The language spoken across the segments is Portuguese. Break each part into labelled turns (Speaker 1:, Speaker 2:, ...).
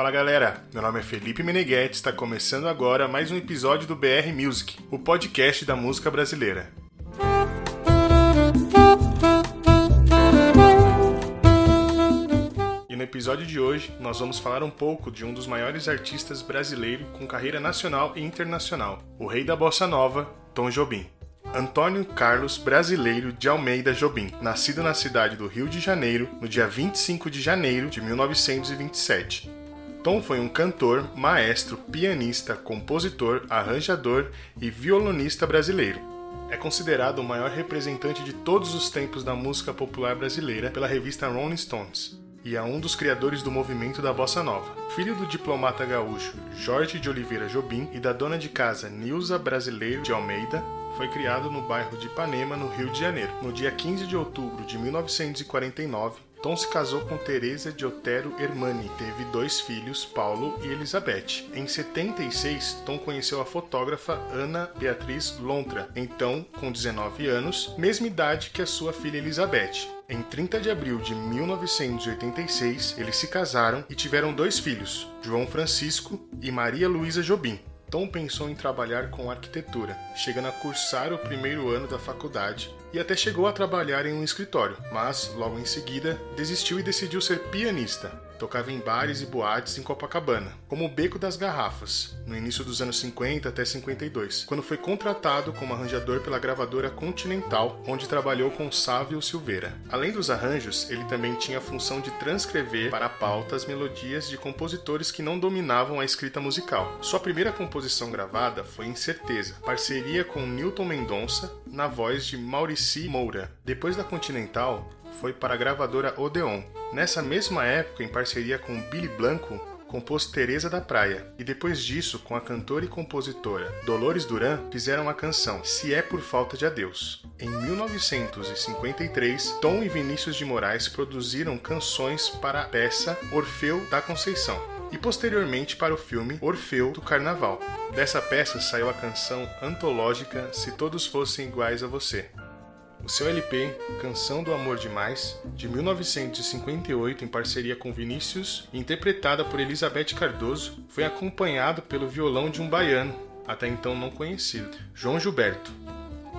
Speaker 1: Fala galera, meu nome é Felipe Meneghetti, está começando agora mais um episódio do BR Music, o podcast da música brasileira. E no episódio de hoje nós vamos falar um pouco de um dos maiores artistas brasileiros com carreira nacional e internacional, o rei da bossa nova, Tom Jobim. Antônio Carlos Brasileiro de Almeida Jobim, nascido na cidade do Rio de Janeiro no dia 25 de janeiro de 1927. Tom foi um cantor, maestro, pianista, compositor, arranjador e violonista brasileiro. É considerado o maior representante de todos os tempos da música popular brasileira pela revista Rolling Stones e é um dos criadores do movimento da bossa nova. Filho do diplomata gaúcho Jorge de Oliveira Jobim e da dona de casa Nilza Brasileiro de Almeida, foi criado no bairro de Ipanema, no Rio de Janeiro. No dia 15 de outubro de 1949, Tom se casou com Teresa de Otero Hermani, teve dois filhos, Paulo e Elizabeth. Em 76, Tom conheceu a fotógrafa Ana Beatriz Lontra, então com 19 anos, mesma idade que a sua filha Elizabeth. Em 30 de abril de 1986, eles se casaram e tiveram dois filhos, João Francisco e Maria Luísa Jobim. Tom pensou em trabalhar com arquitetura, chegando a cursar o primeiro ano da faculdade e até chegou a trabalhar em um escritório, mas logo em seguida desistiu e decidiu ser pianista. Tocava em bares e boates em Copacabana, como o Beco das Garrafas, no início dos anos 50 até 52, quando foi contratado como arranjador pela gravadora Continental, onde trabalhou com Sávio Silveira. Além dos arranjos, ele também tinha a função de transcrever para a pauta as melodias de compositores que não dominavam a escrita musical. Sua primeira composição gravada foi Incerteza, parceria com Newton Mendonça, na voz de Maurici Moura. Depois da Continental, foi para a gravadora Odeon. Nessa mesma época, em parceria com Billy Blanco, compôs Teresa da Praia, e depois disso, com a cantora e compositora Dolores Duran, fizeram a canção Se é por falta de adeus. Em 1953, Tom e Vinícius de Moraes produziram canções para a peça Orfeu da Conceição e posteriormente para o filme Orfeu do Carnaval. Dessa peça saiu a canção antológica Se Todos Fossem Iguais a Você. O seu LP, Canção do Amor Demais, de 1958, em parceria com Vinícius, interpretada por Elizabeth Cardoso, foi acompanhado pelo violão de um baiano, até então não conhecido, João Gilberto.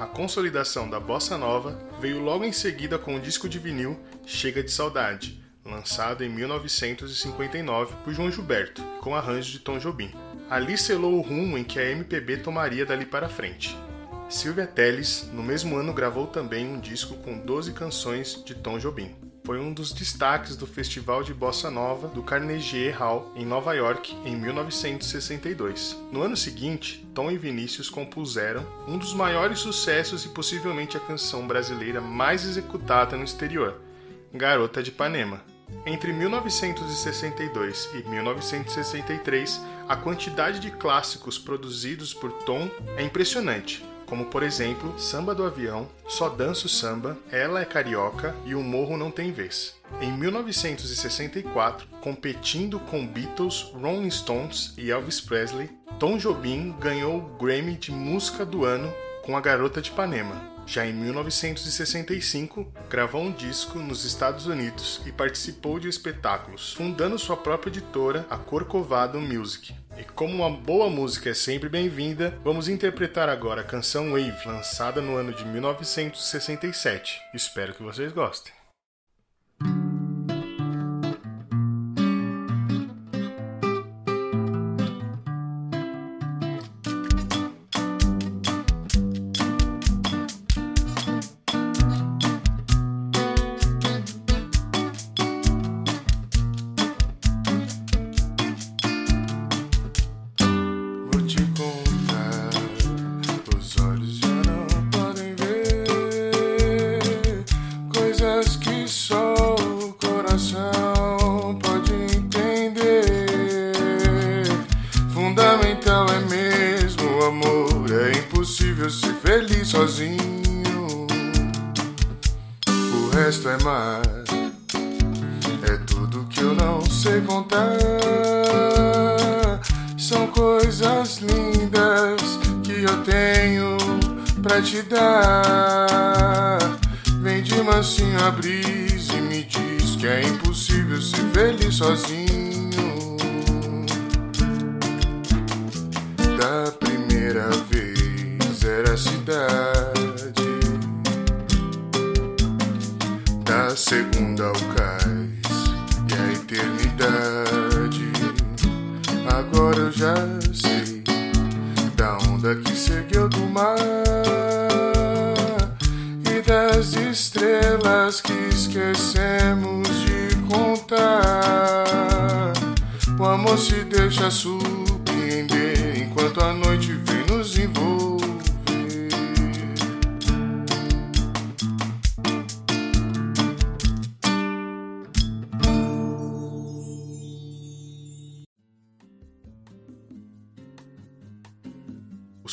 Speaker 1: A consolidação da bossa nova veio logo em seguida com o disco de vinil Chega de Saudade, lançado em 1959 por João Gilberto, com arranjo de Tom Jobim. Ali selou o rumo em que a MPB tomaria dali para frente. Silvia Telles, no mesmo ano, gravou também um disco com 12 canções de Tom Jobim. Foi um dos destaques do Festival de Bossa Nova do Carnegie Hall em Nova York em 1962. No ano seguinte, Tom e Vinícius compuseram um dos maiores sucessos e possivelmente a canção brasileira mais executada no exterior, Garota de Ipanema. Entre 1962 e 1963, a quantidade de clássicos produzidos por Tom é impressionante como por exemplo Samba do Avião, Só Danço Samba, Ela é Carioca e O Morro Não Tem Vez. Em 1964, competindo com Beatles, Rolling Stones e Elvis Presley, Tom Jobim ganhou o Grammy de Música do Ano com A Garota de Ipanema. Já em 1965, gravou um disco nos Estados Unidos e participou de espetáculos, fundando sua própria editora, a Corcovado Music. E como uma boa música é sempre bem-vinda, vamos interpretar agora a canção Wave, lançada no ano de 1967. Espero que vocês gostem. resto é mar. É tudo que eu não sei contar. São coisas lindas que eu tenho pra te dar. Vem de mansinho a brisa e me diz que é impossível ser feliz sozinho. Da primeira vez era cidade. Segunda ao cais e a eternidade. Agora eu já sei da onda que seguiu do mar e das estrelas que esquecemos de contar. O amor se deixa surpreender enquanto a noite vem nos envolver.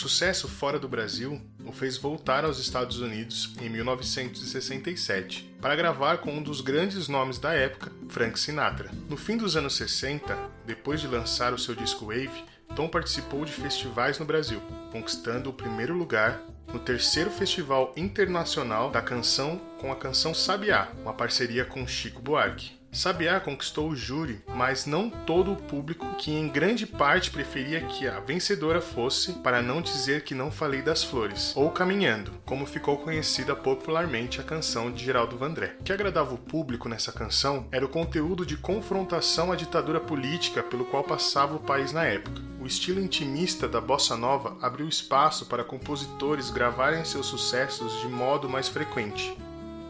Speaker 1: Sucesso fora do Brasil o fez voltar aos Estados Unidos em 1967 para gravar com um dos grandes nomes da época, Frank Sinatra. No fim dos anos 60, depois de lançar o seu disco Wave, Tom participou de festivais no Brasil, conquistando o primeiro lugar no terceiro Festival Internacional da Canção com a canção Sabiá, uma parceria com Chico Buarque. Sabiá conquistou o júri, mas não todo o público, que em grande parte preferia que a vencedora fosse, para não dizer que não falei das flores, ou Caminhando, como ficou conhecida popularmente a canção de Geraldo Vandré. O que agradava o público nessa canção era o conteúdo de confrontação à ditadura política pelo qual passava o país na época. O estilo intimista da bossa nova abriu espaço para compositores gravarem seus sucessos de modo mais frequente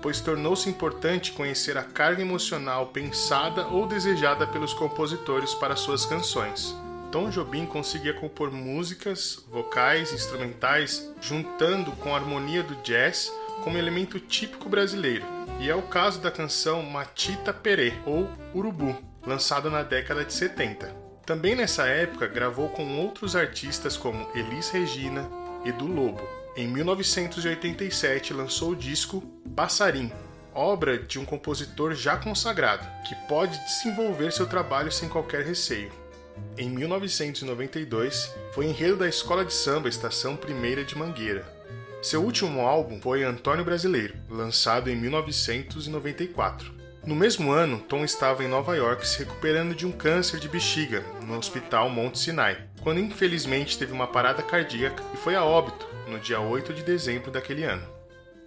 Speaker 1: pois tornou-se importante conhecer a carga emocional pensada ou desejada pelos compositores para suas canções. Tom Jobim conseguia compor músicas, vocais, instrumentais, juntando com a harmonia do jazz como elemento típico brasileiro, e é o caso da canção Matita Perê, ou Urubu, lançada na década de 70. Também nessa época gravou com outros artistas como Elis Regina, Edu Lobo, em 1987 lançou o disco Passarim, obra de um compositor já consagrado, que pode desenvolver seu trabalho sem qualquer receio. Em 1992, foi enredo da Escola de Samba Estação Primeira de Mangueira. Seu último álbum foi Antônio Brasileiro, lançado em 1994. No mesmo ano, Tom estava em Nova York se recuperando de um câncer de bexiga no Hospital Monte Sinai, quando infelizmente teve uma parada cardíaca e foi a óbito no dia 8 de dezembro daquele ano.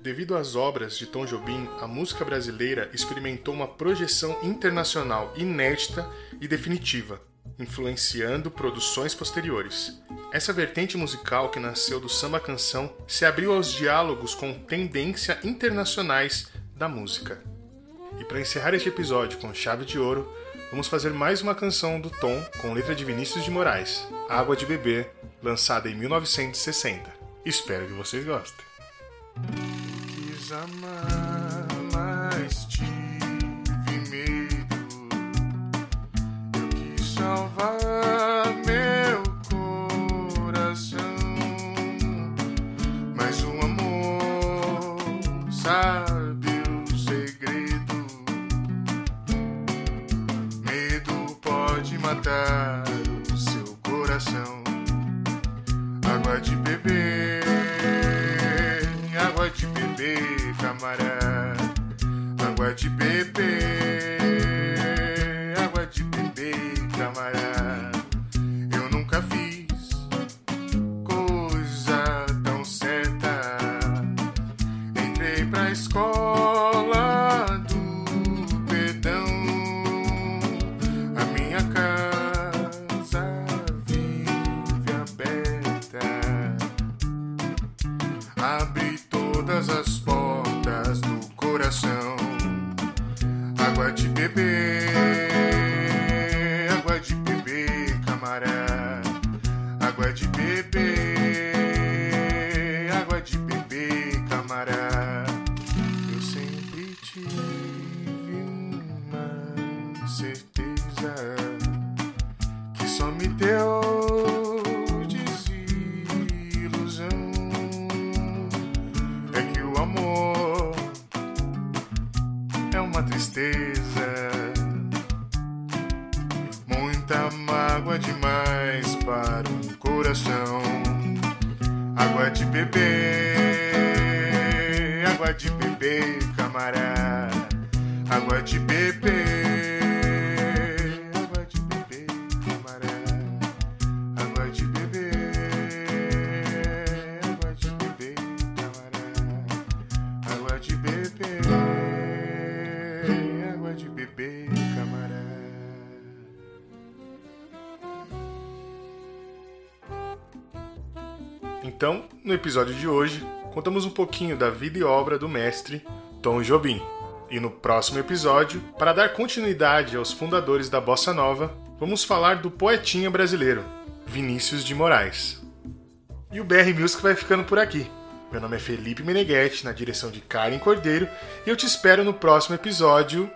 Speaker 1: Devido às obras de Tom Jobim, a música brasileira experimentou uma projeção internacional inédita e definitiva, influenciando produções posteriores. Essa vertente musical que nasceu do samba canção se abriu aos diálogos com tendência internacionais da música. E para encerrar este episódio com chave de ouro, vamos fazer mais uma canção do Tom com letra de Vinícius de Moraes, Água de Beber, lançada em 1960. Espero que vocês gostem. Quis amar, mas tive medo. Eu quis salvar meu coração, mas o amor sabe pode matar muita mágoa demais para um coração. Água de beber, água de beber, camarada. Água de beber, Então, no episódio de hoje, contamos um pouquinho da vida e obra do mestre Tom Jobim. E no próximo episódio, para dar continuidade aos fundadores da bossa nova, vamos falar do poetinha brasileiro, Vinícius de Moraes. E o BR Music vai ficando por aqui. Meu nome é Felipe Meneghetti, na direção de Karen Cordeiro, e eu te espero no próximo episódio